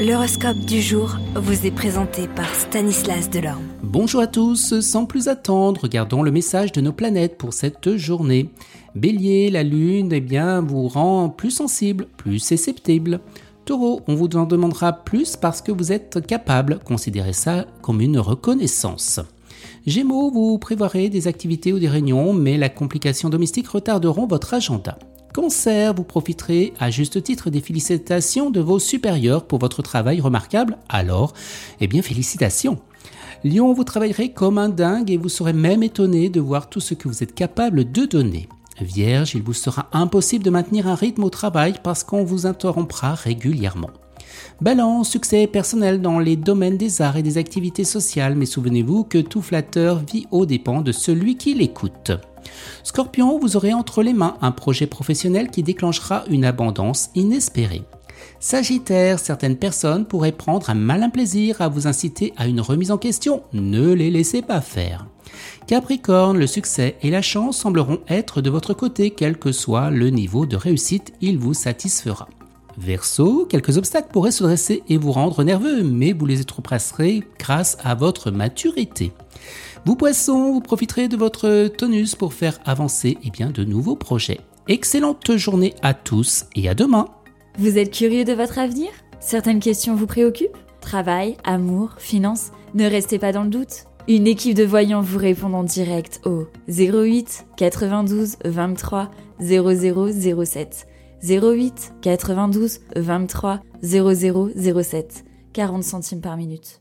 L'horoscope du jour vous est présenté par Stanislas Delorme. Bonjour à tous, sans plus attendre, regardons le message de nos planètes pour cette journée. Bélier, la lune, eh bien, vous rend plus sensible, plus susceptible. Taureau, on vous en demandera plus parce que vous êtes capable, considérez ça comme une reconnaissance. Gémeaux, vous prévoirez des activités ou des réunions, mais la complication domestique retarderont votre agenda. Cancer, vous profiterez à juste titre des félicitations de vos supérieurs pour votre travail remarquable, alors, eh bien félicitations. Lion, vous travaillerez comme un dingue et vous serez même étonné de voir tout ce que vous êtes capable de donner. Vierge, il vous sera impossible de maintenir un rythme au travail parce qu'on vous interrompra régulièrement. Balance, succès personnel dans les domaines des arts et des activités sociales, mais souvenez-vous que tout flatteur vit aux dépens de celui qui l'écoute. Scorpion, vous aurez entre les mains un projet professionnel qui déclenchera une abondance inespérée. Sagittaire, certaines personnes pourraient prendre un malin plaisir à vous inciter à une remise en question. Ne les laissez pas faire. Capricorne, le succès et la chance sembleront être de votre côté, quel que soit le niveau de réussite, il vous satisfera. Verseau, quelques obstacles pourraient se dresser et vous rendre nerveux, mais vous les étrepasserez grâce à votre maturité. Vous poissons, vous profiterez de votre tonus pour faire avancer eh bien, de nouveaux projets. Excellente journée à tous et à demain. Vous êtes curieux de votre avenir? Certaines questions vous préoccupent? Travail, amour, finances? Ne restez pas dans le doute. Une équipe de voyants vous répond en direct au 08 92 23 0007. 08 92 23 0007. 40 centimes par minute.